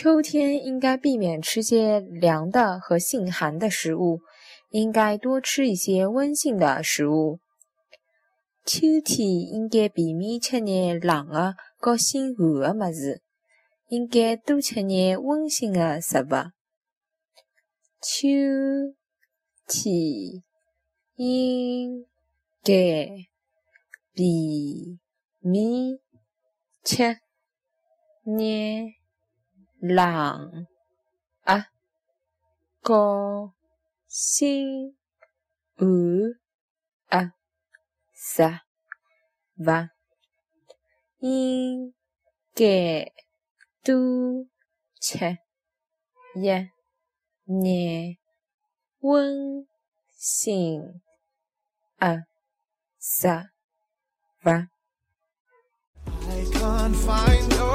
秋天应该避免吃些凉的和性寒的食物，应该多吃一些温性的食物。秋天应该避免吃眼冷的和性寒的么子，应该多吃眼温性的食物。秋天应该避免吃眼。lạng à co, si, ứ à sa và y kẻ tu chè ya nhẹ, quân xin à sa và I can't find a